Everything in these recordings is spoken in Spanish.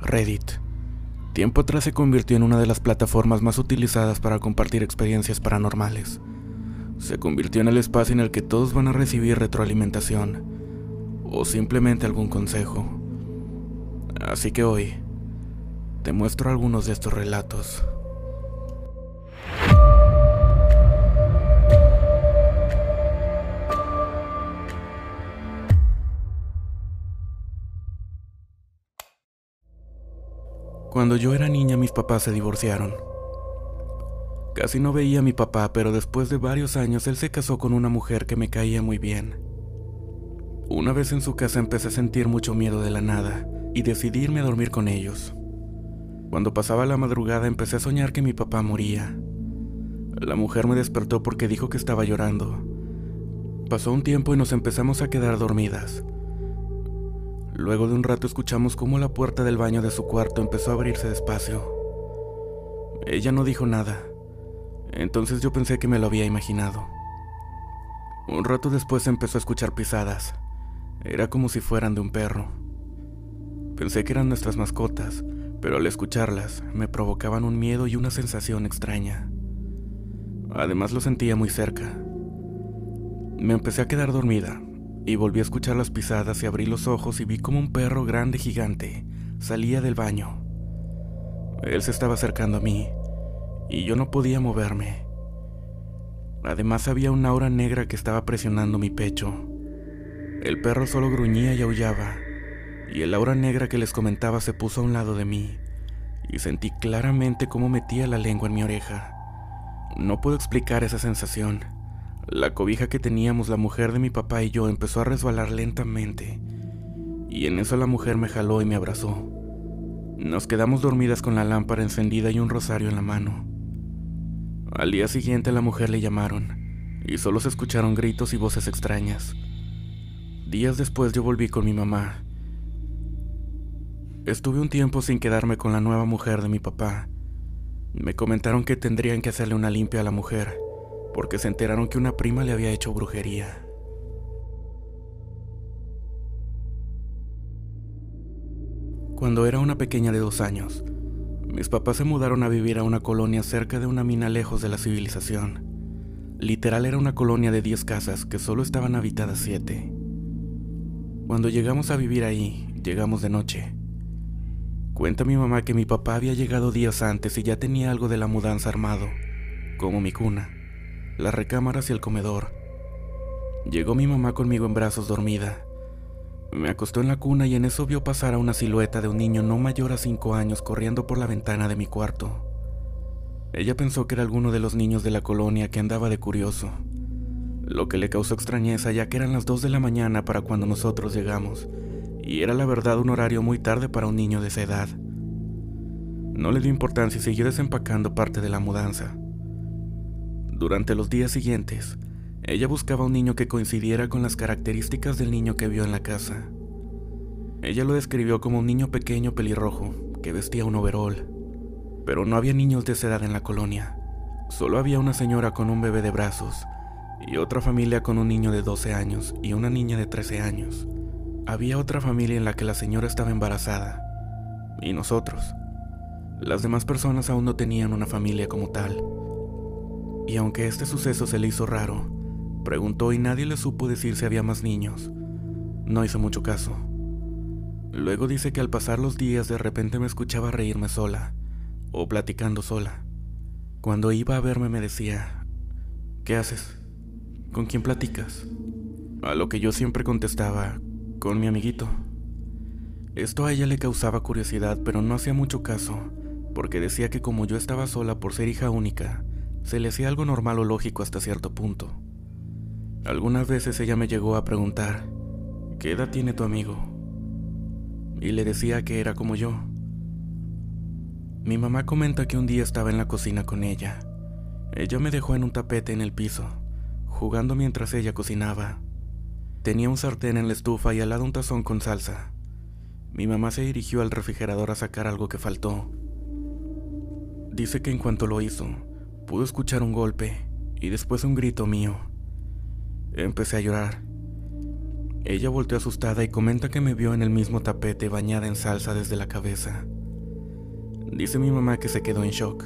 Reddit. Tiempo atrás se convirtió en una de las plataformas más utilizadas para compartir experiencias paranormales. Se convirtió en el espacio en el que todos van a recibir retroalimentación o simplemente algún consejo. Así que hoy te muestro algunos de estos relatos. Cuando yo era niña mis papás se divorciaron. Casi no veía a mi papá, pero después de varios años él se casó con una mujer que me caía muy bien. Una vez en su casa empecé a sentir mucho miedo de la nada y decidí irme a dormir con ellos. Cuando pasaba la madrugada empecé a soñar que mi papá moría. La mujer me despertó porque dijo que estaba llorando. Pasó un tiempo y nos empezamos a quedar dormidas. Luego de un rato escuchamos cómo la puerta del baño de su cuarto empezó a abrirse despacio. Ella no dijo nada, entonces yo pensé que me lo había imaginado. Un rato después empezó a escuchar pisadas. Era como si fueran de un perro. Pensé que eran nuestras mascotas, pero al escucharlas me provocaban un miedo y una sensación extraña. Además lo sentía muy cerca. Me empecé a quedar dormida, y volví a escuchar las pisadas y abrí los ojos y vi como un perro grande gigante salía del baño. Él se estaba acercando a mí y yo no podía moverme. Además había una aura negra que estaba presionando mi pecho. El perro solo gruñía y aullaba, y el aura negra que les comentaba se puso a un lado de mí, y sentí claramente cómo metía la lengua en mi oreja. No puedo explicar esa sensación la cobija que teníamos la mujer de mi papá y yo empezó a resbalar lentamente, y en eso la mujer me jaló y me abrazó. Nos quedamos dormidas con la lámpara encendida y un rosario en la mano. Al día siguiente a la mujer le llamaron, y solo se escucharon gritos y voces extrañas. Días después yo volví con mi mamá. Estuve un tiempo sin quedarme con la nueva mujer de mi papá. Me comentaron que tendrían que hacerle una limpia a la mujer porque se enteraron que una prima le había hecho brujería. Cuando era una pequeña de dos años, mis papás se mudaron a vivir a una colonia cerca de una mina lejos de la civilización. Literal era una colonia de 10 casas que solo estaban habitadas 7. Cuando llegamos a vivir ahí, llegamos de noche. Cuenta mi mamá que mi papá había llegado días antes y ya tenía algo de la mudanza armado, como mi cuna las recámaras y el comedor. Llegó mi mamá conmigo en brazos dormida. Me acostó en la cuna y en eso vio pasar a una silueta de un niño no mayor a cinco años corriendo por la ventana de mi cuarto. Ella pensó que era alguno de los niños de la colonia que andaba de curioso, lo que le causó extrañeza ya que eran las dos de la mañana para cuando nosotros llegamos, y era la verdad un horario muy tarde para un niño de esa edad. No le dio importancia y siguió desempacando parte de la mudanza. Durante los días siguientes, ella buscaba un niño que coincidiera con las características del niño que vio en la casa. Ella lo describió como un niño pequeño pelirrojo que vestía un overol, pero no había niños de esa edad en la colonia. Solo había una señora con un bebé de brazos y otra familia con un niño de 12 años y una niña de 13 años. Había otra familia en la que la señora estaba embarazada y nosotros. Las demás personas aún no tenían una familia como tal y aunque este suceso se le hizo raro, preguntó y nadie le supo decir si había más niños. No hizo mucho caso. Luego dice que al pasar los días de repente me escuchaba reírme sola, o platicando sola. Cuando iba a verme me decía, ¿qué haces? ¿Con quién platicas? A lo que yo siempre contestaba, con mi amiguito. Esto a ella le causaba curiosidad, pero no hacía mucho caso, porque decía que como yo estaba sola por ser hija única, se le hacía algo normal o lógico hasta cierto punto. Algunas veces ella me llegó a preguntar, ¿qué edad tiene tu amigo? Y le decía que era como yo. Mi mamá comenta que un día estaba en la cocina con ella. Ella me dejó en un tapete en el piso, jugando mientras ella cocinaba. Tenía un sartén en la estufa y al lado un tazón con salsa. Mi mamá se dirigió al refrigerador a sacar algo que faltó. Dice que en cuanto lo hizo, Pude escuchar un golpe y después un grito mío. Empecé a llorar. Ella volteó asustada y comenta que me vio en el mismo tapete bañada en salsa desde la cabeza. Dice mi mamá que se quedó en shock,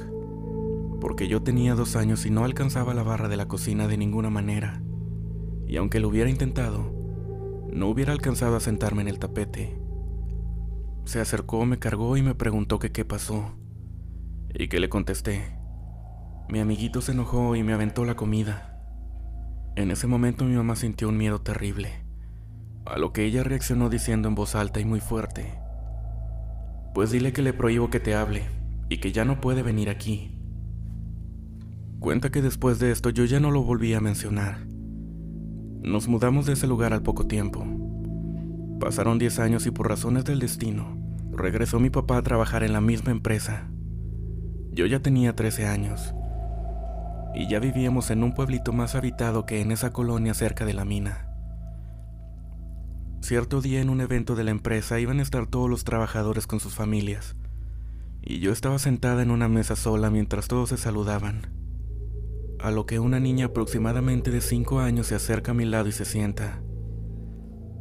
porque yo tenía dos años y no alcanzaba la barra de la cocina de ninguna manera, y aunque lo hubiera intentado, no hubiera alcanzado a sentarme en el tapete. Se acercó, me cargó y me preguntó qué pasó, y que le contesté. Mi amiguito se enojó y me aventó la comida. En ese momento mi mamá sintió un miedo terrible, a lo que ella reaccionó diciendo en voz alta y muy fuerte, pues dile que le prohíbo que te hable y que ya no puede venir aquí. Cuenta que después de esto yo ya no lo volví a mencionar. Nos mudamos de ese lugar al poco tiempo. Pasaron 10 años y por razones del destino, regresó mi papá a trabajar en la misma empresa. Yo ya tenía 13 años y ya vivíamos en un pueblito más habitado que en esa colonia cerca de la mina. Cierto día en un evento de la empresa iban a estar todos los trabajadores con sus familias, y yo estaba sentada en una mesa sola mientras todos se saludaban, a lo que una niña aproximadamente de 5 años se acerca a mi lado y se sienta.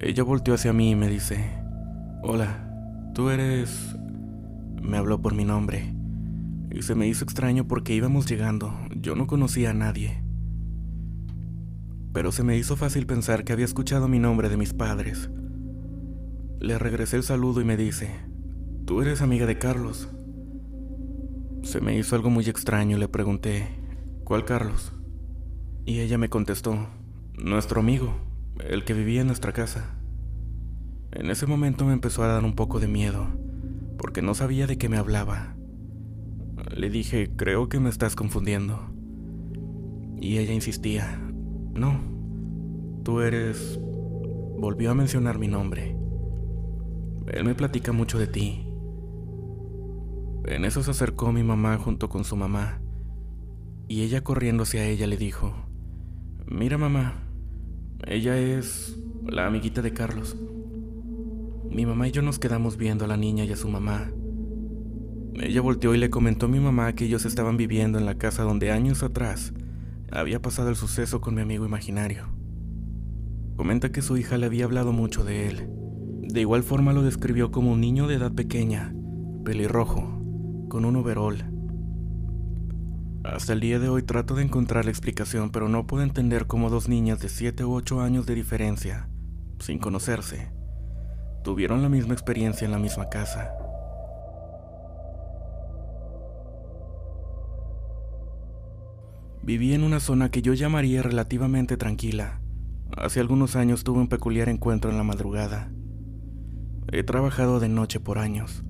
Ella volteó hacia mí y me dice, Hola, tú eres... Me habló por mi nombre y se me hizo extraño porque íbamos llegando, yo no conocía a nadie. Pero se me hizo fácil pensar que había escuchado mi nombre de mis padres. Le regresé el saludo y me dice, ¿tú eres amiga de Carlos? Se me hizo algo muy extraño y le pregunté, ¿cuál Carlos? Y ella me contestó, nuestro amigo, el que vivía en nuestra casa. En ese momento me empezó a dar un poco de miedo, porque no sabía de qué me hablaba. Le dije, creo que me estás confundiendo. Y ella insistía, no, tú eres... Volvió a mencionar mi nombre. Él me platica mucho de ti. En eso se acercó mi mamá junto con su mamá, y ella corriendo hacia ella le dijo, mira mamá, ella es la amiguita de Carlos. Mi mamá y yo nos quedamos viendo a la niña y a su mamá, ella volteó y le comentó a mi mamá que ellos estaban viviendo en la casa donde años atrás había pasado el suceso con mi amigo imaginario. Comenta que su hija le había hablado mucho de él. De igual forma lo describió como un niño de edad pequeña, pelirrojo, con un overol. Hasta el día de hoy trato de encontrar la explicación, pero no puedo entender cómo dos niñas de 7 u 8 años de diferencia, sin conocerse, tuvieron la misma experiencia en la misma casa. Viví en una zona que yo llamaría relativamente tranquila. Hace algunos años tuve un peculiar encuentro en la madrugada. He trabajado de noche por años.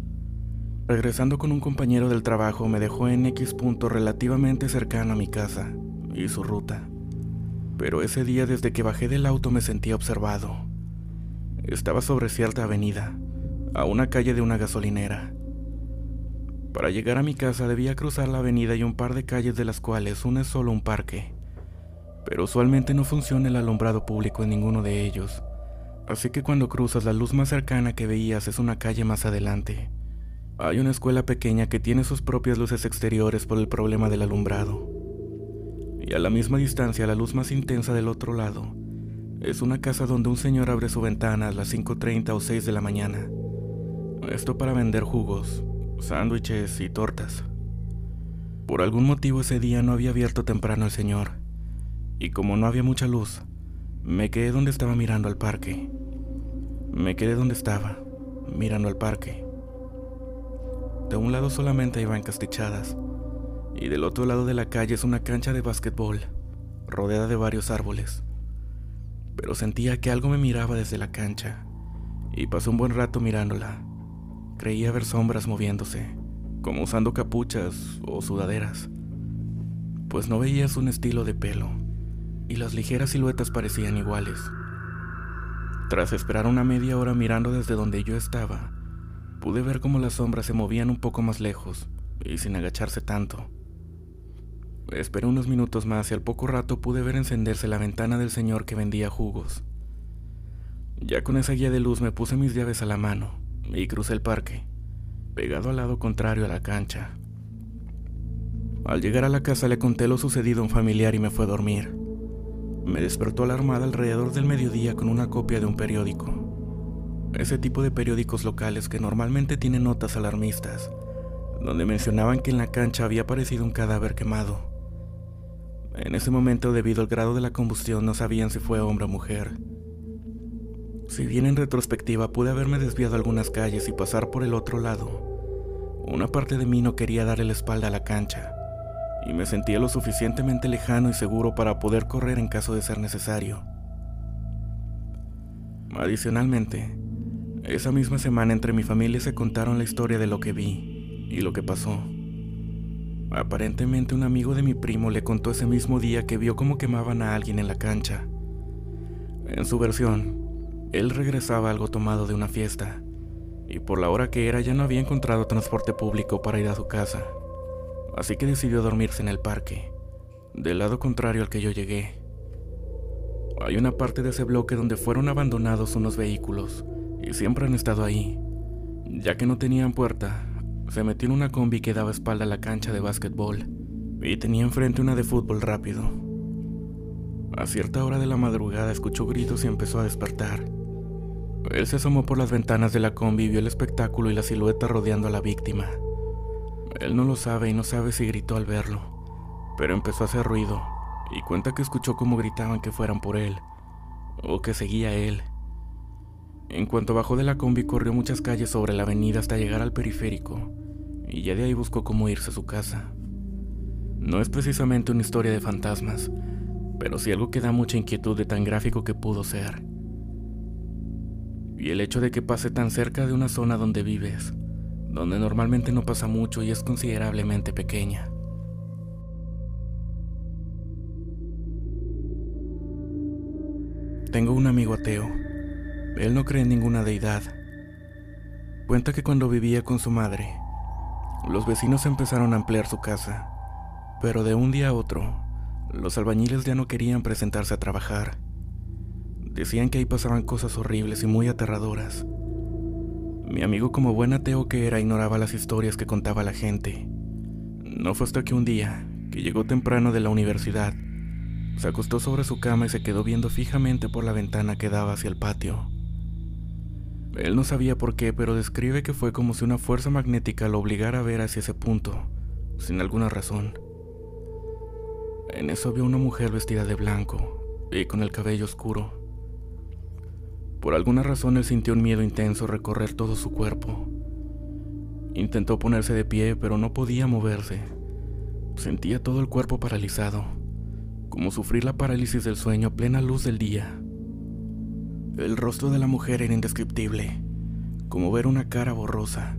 Regresando con un compañero del trabajo me dejó en X punto relativamente cercano a mi casa y su ruta. Pero ese día desde que bajé del auto me sentía observado. Estaba sobre cierta avenida, a una calle de una gasolinera. Para llegar a mi casa debía cruzar la avenida y un par de calles de las cuales una es solo un parque. Pero usualmente no funciona el alumbrado público en ninguno de ellos. Así que cuando cruzas la luz más cercana que veías es una calle más adelante. Hay una escuela pequeña que tiene sus propias luces exteriores por el problema del alumbrado. Y a la misma distancia, la luz más intensa del otro lado, es una casa donde un señor abre su ventana a las 5.30 o 6 de la mañana. Esto para vender jugos, sándwiches y tortas. Por algún motivo ese día no había abierto temprano el señor, y como no había mucha luz, me quedé donde estaba mirando al parque. Me quedé donde estaba, mirando al parque. De un lado solamente hay bancas techadas, y del otro lado de la calle es una cancha de básquetbol, rodeada de varios árboles. Pero sentía que algo me miraba desde la cancha, y pasé un buen rato mirándola. Creía ver sombras moviéndose, como usando capuchas o sudaderas, pues no veías un estilo de pelo, y las ligeras siluetas parecían iguales. Tras esperar una media hora mirando desde donde yo estaba, pude ver cómo las sombras se movían un poco más lejos y sin agacharse tanto. Esperé unos minutos más y al poco rato pude ver encenderse la ventana del señor que vendía jugos. Ya con esa guía de luz me puse mis llaves a la mano y crucé el parque, pegado al lado contrario a la cancha. Al llegar a la casa le conté lo sucedido a un familiar y me fue a dormir. me despertó alarmada alrededor del mediodía con una copia de un periódico. Ese tipo de periódicos locales que normalmente tienen notas alarmistas, donde mencionaban que en la cancha había aparecido un cadáver quemado. En ese momento, debido al grado de la combustión, no sabían si fue hombre o mujer. Si bien en retrospectiva pude haberme desviado algunas calles y pasar por el otro lado, una parte de mí no quería darle la espalda a la cancha y me sentía lo suficientemente lejano y seguro para poder correr en caso de ser necesario. Adicionalmente, esa misma semana entre mi familia se contaron la historia de lo que vi y lo que pasó. Aparentemente un amigo de mi primo le contó ese mismo día que vio cómo quemaban a alguien en la cancha. En su versión, él regresaba algo tomado de una fiesta, y por la hora que era ya no había encontrado transporte público para ir a su casa así que decidió dormirse en el parque, del lado contrario al que yo llegué. Hay una parte de ese bloque donde fueron abandonados unos vehículos, y siempre han estado ahí. Ya que no tenían puerta, se metió en una combi que daba espalda a la cancha de básquetbol, y tenía enfrente una de fútbol rápido. A cierta hora de la madrugada escuchó gritos y empezó a despertar. Él se asomó por las ventanas de la combi y vio el espectáculo y la silueta rodeando a la víctima. Él no lo sabe y no sabe si gritó al verlo, pero empezó a hacer ruido y cuenta que escuchó cómo gritaban que fueran por él, o que seguía a él. En cuanto bajó de la combi corrió muchas calles sobre la avenida hasta llegar al periférico, y ya de ahí buscó cómo irse a su casa. No es precisamente una historia de fantasmas, pero sí algo que da mucha inquietud de tan gráfico que pudo ser. Y el hecho de que pase tan cerca de una zona donde vives, donde normalmente no pasa mucho y es considerablemente pequeña. Tengo un amigo ateo. Él no cree en ninguna deidad. Cuenta que cuando vivía con su madre, los vecinos empezaron a ampliar su casa, pero de un día a otro, los albañiles ya no querían presentarse a trabajar. Decían que ahí pasaban cosas horribles y muy aterradoras, mi amigo como buen ateo que era ignoraba las historias que contaba la gente. No fue hasta que un día, que llegó temprano de la universidad, se acostó sobre su cama y se quedó viendo fijamente por la ventana que daba hacia el patio. Él no sabía por qué, pero describe que fue como si una fuerza magnética lo obligara a ver hacia ese punto, sin alguna razón. En eso vio una mujer vestida de blanco y con el cabello oscuro. Por alguna razón él sintió un miedo intenso recorrer todo su cuerpo. Intentó ponerse de pie, pero no podía moverse. Sentía todo el cuerpo paralizado, como sufrir la parálisis del sueño a plena luz del día. El rostro de la mujer era indescriptible, como ver una cara borrosa,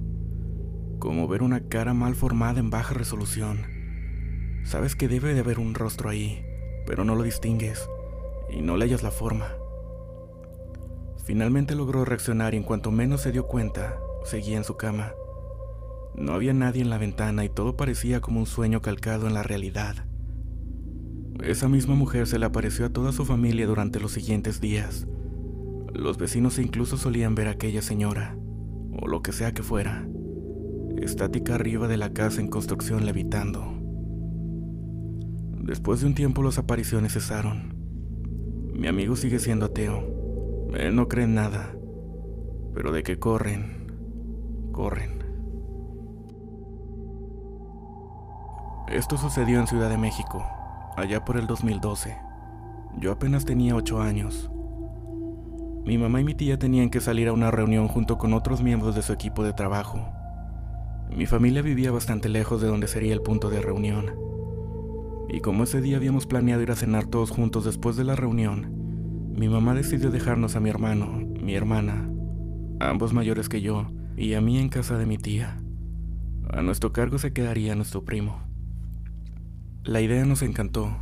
como ver una cara mal formada en baja resolución. Sabes que debe de haber un rostro ahí, pero no lo distingues y no le la forma. Finalmente logró reaccionar y en cuanto menos se dio cuenta, seguía en su cama. No había nadie en la ventana y todo parecía como un sueño calcado en la realidad. Esa misma mujer se le apareció a toda su familia durante los siguientes días. Los vecinos incluso solían ver a aquella señora, o lo que sea que fuera, estática arriba de la casa en construcción levitando. Después de un tiempo las apariciones cesaron. Mi amigo sigue siendo ateo no cree en nada, pero de que corren, corren. Esto sucedió en Ciudad de México, allá por el 2012. Yo apenas tenía 8 años. Mi mamá y mi tía tenían que salir a una reunión junto con otros miembros de su equipo de trabajo. Mi familia vivía bastante lejos de donde sería el punto de reunión. Y como ese día habíamos planeado ir a cenar todos juntos después de la reunión, mi mamá decidió dejarnos a mi hermano, mi hermana, ambos mayores que yo, y a mí en casa de mi tía. A nuestro cargo se quedaría nuestro primo. La idea nos encantó,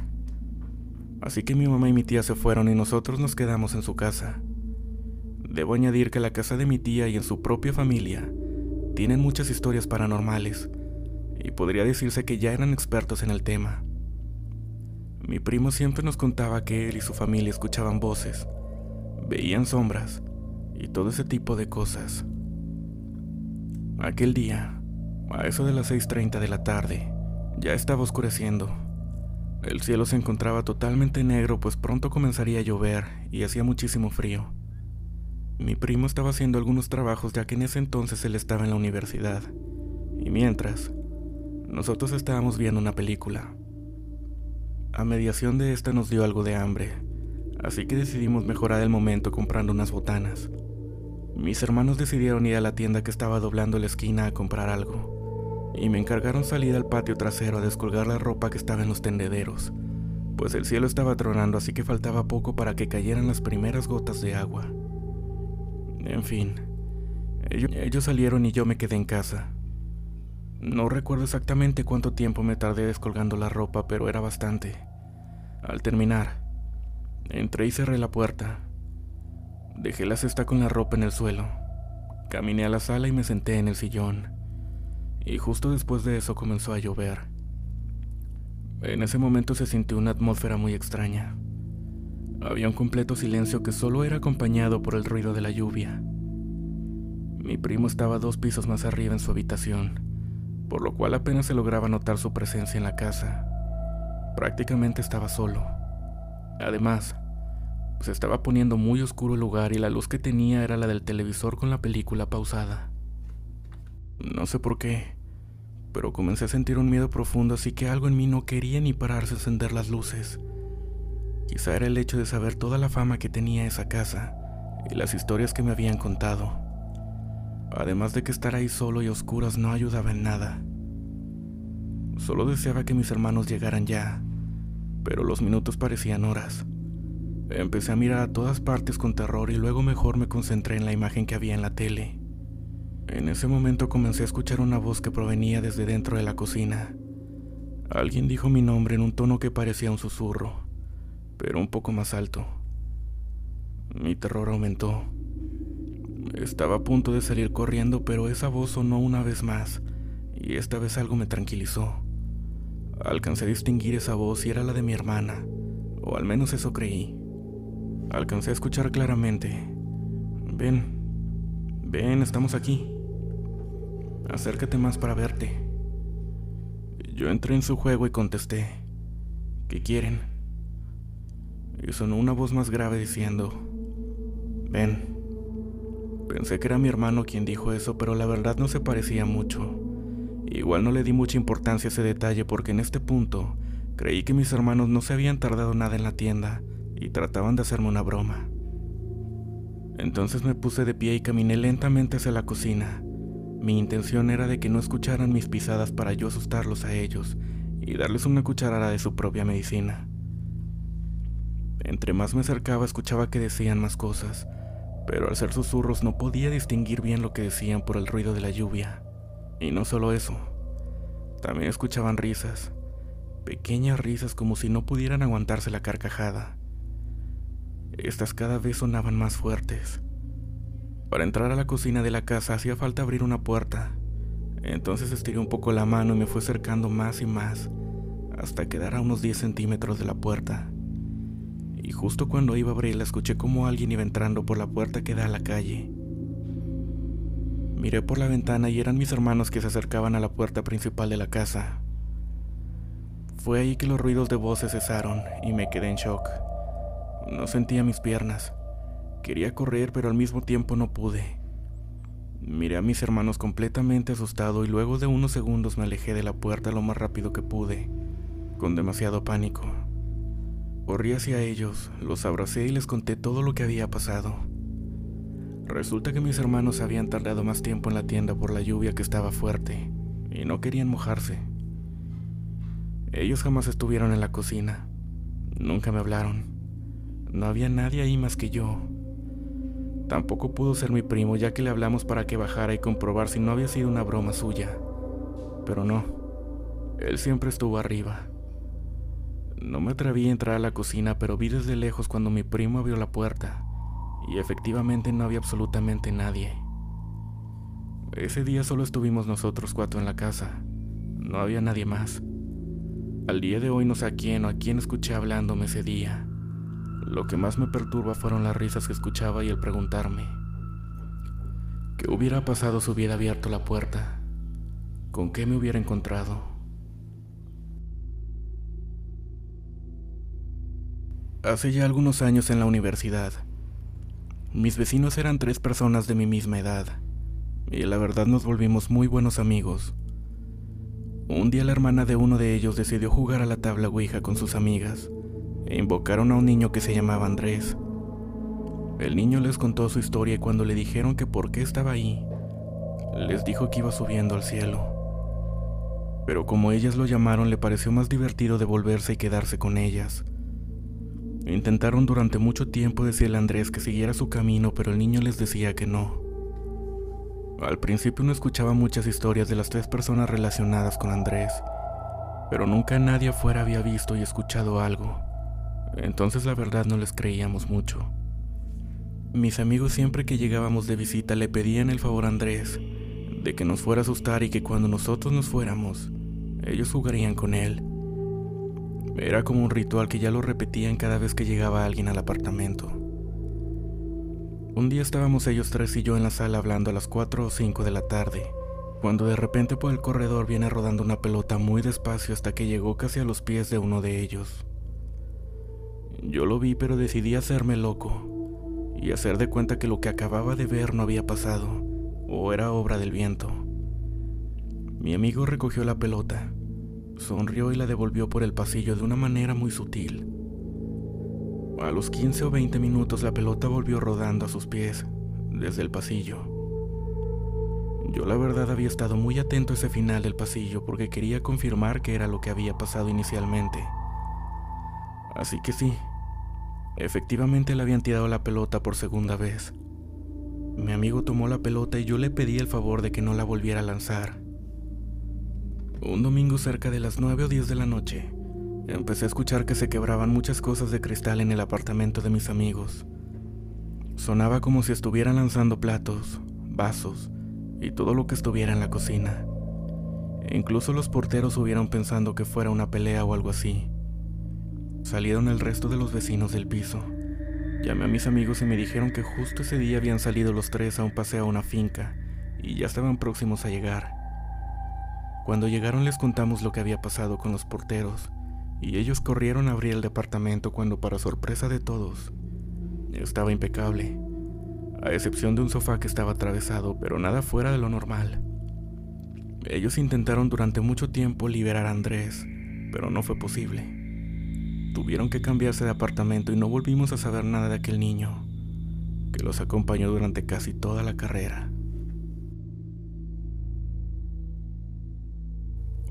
así que mi mamá y mi tía se fueron y nosotros nos quedamos en su casa. Debo añadir que la casa de mi tía y en su propia familia tienen muchas historias paranormales, y podría decirse que ya eran expertos en el tema. Mi primo siempre nos contaba que él y su familia escuchaban voces, veían sombras y todo ese tipo de cosas. Aquel día, a eso de las 6.30 de la tarde, ya estaba oscureciendo. El cielo se encontraba totalmente negro pues pronto comenzaría a llover y hacía muchísimo frío. Mi primo estaba haciendo algunos trabajos ya que en ese entonces él estaba en la universidad. Y mientras, nosotros estábamos viendo una película. A mediación de esta nos dio algo de hambre, así que decidimos mejorar el momento comprando unas botanas. Mis hermanos decidieron ir a la tienda que estaba doblando la esquina a comprar algo, y me encargaron salir al patio trasero a descolgar la ropa que estaba en los tendederos, pues el cielo estaba tronando así que faltaba poco para que cayeran las primeras gotas de agua. En fin, ellos, salieron y yo me quedé en casa. No recuerdo exactamente cuánto tiempo me tardé descolgando la ropa, pero era bastante. Al terminar, entré y cerré la puerta. Dejé la cesta con la ropa en el suelo. Caminé a la sala y me senté en el sillón. Y justo después de eso comenzó a llover. En ese momento se sintió una atmósfera muy extraña. Había un completo silencio que solo era acompañado por el ruido de la lluvia. Mi primo estaba dos pisos más arriba en su habitación, por lo cual apenas se lograba notar su presencia en la casa. Prácticamente estaba solo. Además, se estaba poniendo muy oscuro el lugar y la luz que tenía era la del televisor con la película pausada. No sé por qué, pero comencé a sentir un miedo profundo, así que algo en mí no quería ni pararse a encender las luces. Quizá era el hecho de saber toda la fama que tenía esa casa y las historias que me habían contado. Además de que estar ahí solo y oscuras no ayudaba en nada. Solo deseaba que mis hermanos llegaran ya, pero los minutos parecían horas. Empecé a mirar a todas partes con terror y luego mejor me concentré en la imagen que había en la tele. En ese momento comencé a escuchar una voz que provenía desde dentro de la cocina. Alguien dijo mi nombre en un tono que parecía un susurro pero un poco más alto. Mi terror aumentó. Estaba a punto de salir corriendo, pero esa voz sonó una vez más, y esta vez algo me tranquilizó. Alcancé a distinguir esa voz y era la de mi hermana, o al menos eso creí. Alcancé a escuchar claramente. Ven, ven, estamos aquí. Acércate más para verte. Yo entré en su juego y contesté. ¿Qué quieren? y sonó una voz más grave diciendo, ven. Pensé que era mi hermano quien dijo eso, pero la verdad no se parecía mucho. Igual no le di mucha importancia a ese detalle porque en este punto creí que mis hermanos no se habían tardado nada en la tienda y trataban de hacerme una broma. Entonces me puse de pie y caminé lentamente hacia la cocina. Mi intención era de que no escucharan mis pisadas para yo asustarlos a ellos y darles una cucharada de su propia medicina. Entre más me acercaba escuchaba que decían más cosas, pero al ser susurros no podía distinguir bien lo que decían por el ruido de la lluvia. Y no solo eso, también escuchaban risas, pequeñas risas como si no pudieran aguantarse la carcajada. Estas cada vez sonaban más fuertes. Para entrar a la cocina de la casa hacía falta abrir una puerta. Entonces estiré un poco la mano y me fue acercando más y más, hasta quedar a unos 10 centímetros de la puerta y justo cuando iba a abrirla escuché como alguien iba entrando por la puerta que da a la calle. Miré por la ventana y eran mis hermanos que se acercaban a la puerta principal de la casa. Fue ahí que los ruidos de voces cesaron y me quedé en shock. No sentía mis piernas. Quería correr, pero al mismo tiempo no pude. Miré a mis hermanos completamente asustado y luego de unos segundos me alejé de la puerta lo más rápido que pude, con demasiado pánico. Corrí hacia ellos, los abracé y les conté todo lo que había pasado. Resulta que mis hermanos habían tardado más tiempo en la tienda por la lluvia que estaba fuerte y no querían mojarse. Ellos jamás estuvieron en la cocina, nunca me hablaron. No había nadie ahí más que yo. Tampoco pudo ser mi primo ya que le hablamos para que bajara y comprobar si no había sido una broma suya. Pero no, él siempre estuvo arriba. No me atreví a entrar a la cocina, pero vi desde lejos cuando mi primo abrió la puerta, y efectivamente no había absolutamente nadie. Ese día solo estuvimos nosotros cuatro en la casa, no había nadie más. Al día de hoy no sé a quién o a quién escuché hablándome ese día. Lo que más me perturba fueron las risas que escuchaba y el preguntarme, ¿qué hubiera pasado si hubiera abierto la puerta? ¿Con qué me hubiera encontrado? Hace ya algunos años en la universidad. Mis vecinos eran tres personas de mi misma edad, y la verdad nos volvimos muy buenos amigos. Un día la hermana de uno de ellos decidió jugar a la tabla Ouija con sus amigas, e invocaron a un niño que se llamaba Andrés. El niño les contó su historia y cuando le dijeron que por qué estaba ahí, les dijo que iba subiendo al cielo pero como ellas lo llamaron le pareció más divertido devolverse y quedarse con ellas. Intentaron durante mucho tiempo decirle a Andrés que siguiera su camino, pero el niño les decía que no. Al principio no escuchaba muchas historias de las tres personas relacionadas con Andrés, pero nunca nadie afuera había visto y escuchado algo. Entonces la verdad no les creíamos mucho. Mis amigos siempre que llegábamos de visita le pedían el favor a Andrés de que nos fuera a asustar y que cuando nosotros nos fuéramos, ellos jugarían con él. Era como un ritual que ya lo repetían cada vez que llegaba alguien al apartamento. Un día estábamos ellos tres y yo en la sala hablando a las 4 o 5 de la tarde, cuando de repente por el corredor viene rodando una pelota muy despacio hasta que llegó casi a los pies de uno de ellos. Yo lo vi pero decidí hacerme loco y hacer de cuenta que lo que acababa de ver no había pasado o era obra del viento. Mi amigo recogió la pelota, sonrió y la devolvió por el pasillo de una manera muy sutil. A los 15 o 20 minutos la pelota volvió rodando a sus pies, desde el pasillo. Yo la verdad había estado muy atento a ese final del pasillo porque quería confirmar que era lo que había pasado inicialmente. Así que sí, efectivamente le habían tirado la pelota por segunda vez. Mi amigo tomó la pelota y yo le pedí el favor de que no la volviera a lanzar. Un domingo cerca de las 9 o 10 de la noche, empecé a escuchar que se quebraban muchas cosas de cristal en el apartamento de mis amigos. Sonaba como si estuvieran lanzando platos, vasos y todo lo que estuviera en la cocina. Incluso los porteros hubieran pensando que fuera una pelea o algo así. Salieron el resto de los vecinos del piso. Llamé a mis amigos y me dijeron que justo ese día habían salido los tres a un paseo a una finca y ya estaban próximos a llegar. Cuando llegaron les contamos lo que había pasado con los porteros y ellos corrieron a abrir el departamento cuando para sorpresa de todos estaba impecable, a excepción de un sofá que estaba atravesado, pero nada fuera de lo normal. Ellos intentaron durante mucho tiempo liberar a Andrés, pero no fue posible. Tuvieron que cambiarse de apartamento y no volvimos a saber nada de aquel niño, que los acompañó durante casi toda la carrera.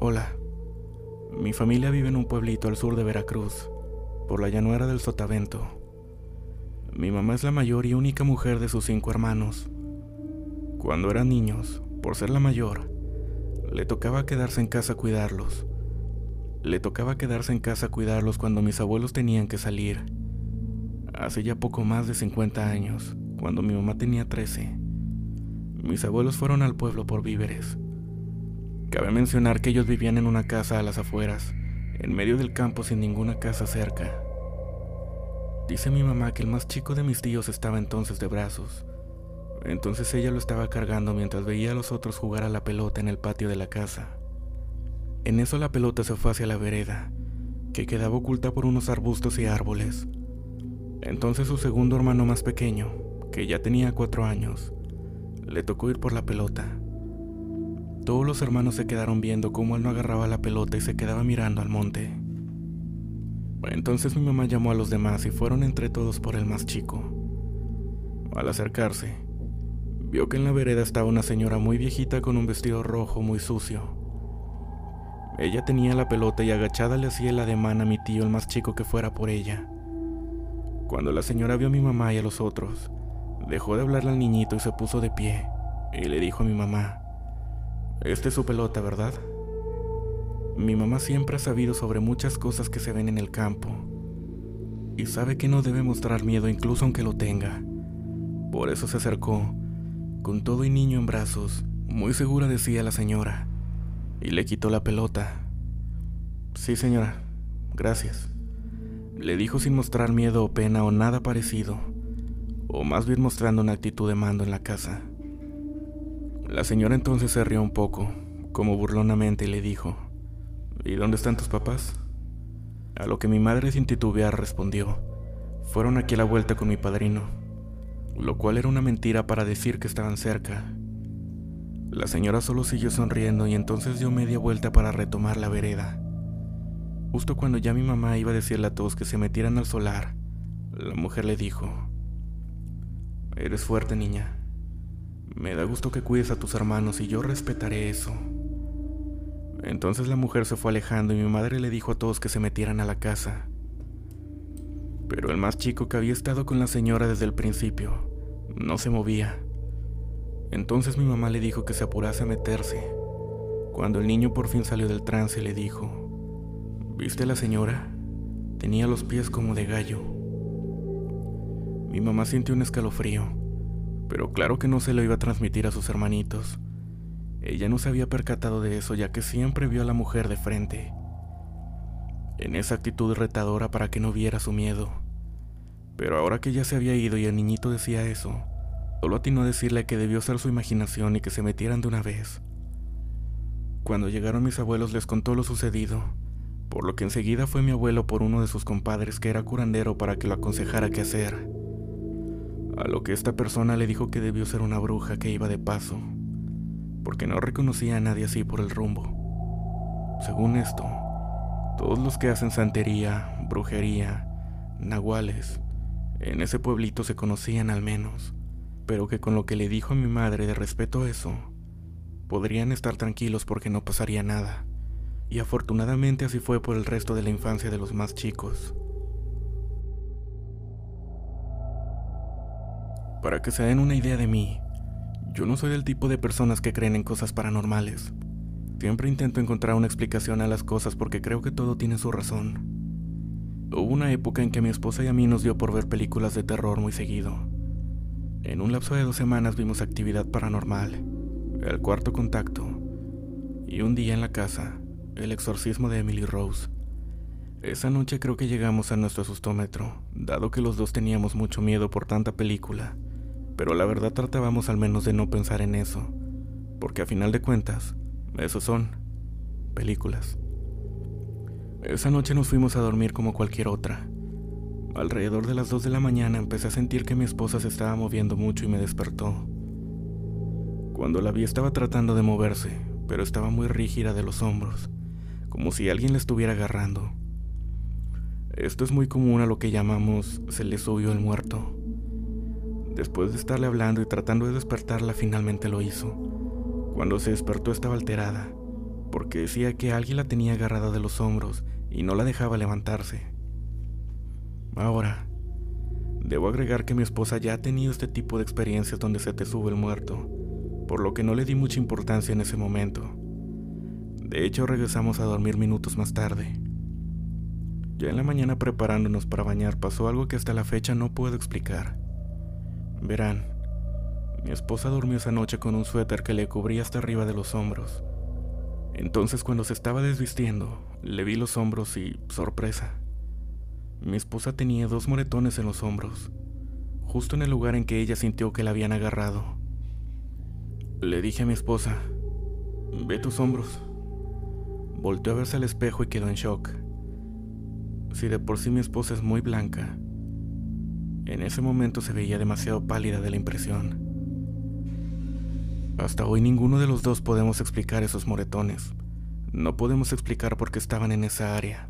Hola, mi familia vive en un pueblito al sur de Veracruz, por la llanura del Sotavento. Mi mamá es la mayor y única mujer de sus cinco hermanos. Cuando eran niños, por ser la mayor, le tocaba quedarse en casa a cuidarlos le tocaba quedarse en casa a cuidarlos cuando mis abuelos tenían que salir. Hace ya poco más de 50 años, cuando mi mamá tenía 13, mis abuelos fueron al pueblo por víveres. Cabe mencionar que ellos vivían en una casa a las afueras, en medio del campo sin ninguna casa cerca. Dice mi mamá que el más chico de mis tíos estaba entonces de brazos. Entonces ella lo estaba cargando mientras veía a los otros jugar a la pelota en el patio de la casa. En eso la pelota se fue hacia la vereda, que quedaba oculta por unos arbustos y árboles. Entonces su segundo hermano más pequeño, que ya tenía cuatro años, le tocó ir por la pelota. Todos los hermanos se quedaron viendo cómo él no agarraba la pelota y se quedaba mirando al monte. Entonces mi mamá llamó a los demás y fueron entre todos por el más chico. Al acercarse, vio que en la vereda estaba una señora muy viejita con un vestido rojo muy sucio ella tenía la pelota y agachada le hacía el ademán a mi tío el más chico que fuera por ella. Cuando la señora vio a mi mamá y a los otros, dejó de hablarle al niñito y se puso de pie y le dijo a mi mamá, Esta es su pelota, ¿verdad? Mi mamá siempre ha sabido sobre muchas cosas que se ven en el campo y sabe que no debe mostrar miedo incluso aunque lo tenga. Por eso se acercó, con todo y niño en brazos, muy segura decía la señora y le quitó la pelota. Sí, señora, gracias. Le dijo sin mostrar miedo o pena o nada parecido, o más bien mostrando una actitud de mando en la casa. La señora entonces se rió un poco, como burlonamente, y le dijo, ¿Y dónde están tus papás? A lo que mi madre sin titubear respondió, Fueron aquí a la vuelta con mi padrino, lo cual era una mentira para decir que estaban cerca. La señora solo siguió sonriendo y entonces dio media vuelta para retomar la vereda. Justo cuando ya mi mamá iba a decirle a todos que se metieran al solar, la mujer le dijo, Eres fuerte niña, me da gusto que cuides a tus hermanos y yo respetaré eso. Entonces la mujer se fue alejando y mi madre le dijo a todos que se metieran a la casa. Pero el más chico que había estado con la señora desde el principio no se movía. Entonces mi mamá le dijo que se apurase a meterse. Cuando el niño por fin salió del trance le dijo, ¿Viste a la señora? Tenía los pies como de gallo. Mi mamá sintió un escalofrío, pero claro que no se lo iba a transmitir a sus hermanitos. Ella no se había percatado de eso ya que siempre vio a la mujer de frente, en esa actitud retadora para que no viera su miedo. Pero ahora que ya se había ido y el niñito decía eso, solo atinó a decirle que debió ser su imaginación y que se metieran de una vez. Cuando llegaron mis abuelos les contó lo sucedido por lo que enseguida fue mi abuelo por uno de sus compadres que era curandero para que lo aconsejara qué hacer. A lo que esta persona le dijo que debió ser una bruja que iba de paso, porque no reconocía a nadie así por el rumbo. Según esto, todos los que hacen santería, brujería, nahuales, en ese pueblito se conocían al menos, pero que con lo que le dijo a mi madre de respeto a eso, podrían estar tranquilos porque no pasaría nada y afortunadamente así fue por el resto de la infancia de los más chicos. Para que se den una idea de mí, yo no soy del tipo de personas que creen en cosas paranormales. Siempre intento encontrar una explicación a las cosas porque creo que todo tiene su razón. Hubo una época en que mi esposa y a mí nos dio por ver películas de terror muy seguido. En un lapso de dos semanas vimos actividad paranormal, el cuarto contacto, y un día en la casa el exorcismo de Emily Rose. Esa noche creo que llegamos a nuestro asustómetro, dado que los dos teníamos mucho miedo por tanta película, pero la verdad tratábamos al menos de no pensar en eso, porque a final de cuentas, eso son películas. Esa noche nos fuimos a dormir como cualquier otra. Alrededor de las 2 de la mañana empecé a sentir que mi esposa se estaba moviendo mucho y me despertó. Cuando la vi estaba tratando de moverse, pero estaba muy rígida de los hombros como si alguien le estuviera agarrando. Esto es muy común a lo que llamamos se le subió el muerto. Después de estarle hablando y tratando de despertarla, finalmente lo hizo. Cuando se despertó estaba alterada, porque decía que alguien la tenía agarrada de los hombros y no la dejaba levantarse. Ahora, debo agregar que mi esposa ya ha tenido este tipo de experiencias donde se te sube el muerto, por lo que no le di mucha importancia en ese momento. De hecho, regresamos a dormir minutos más tarde. Ya en la mañana preparándonos para bañar pasó algo que hasta la fecha no puedo explicar. Verán, mi esposa durmió esa noche con un suéter que le cubría hasta arriba de los hombros. Entonces cuando se estaba desvistiendo, le vi los hombros y, sorpresa, mi esposa tenía dos moretones en los hombros, justo en el lugar en que ella sintió que la habían agarrado. Le dije a mi esposa, ve tus hombros. Volteó a verse al espejo y quedó en shock. Si de por sí mi esposa es muy blanca, en ese momento se veía demasiado pálida de la impresión. Hasta hoy ninguno de los dos podemos explicar esos moretones. No podemos explicar por qué estaban en esa área.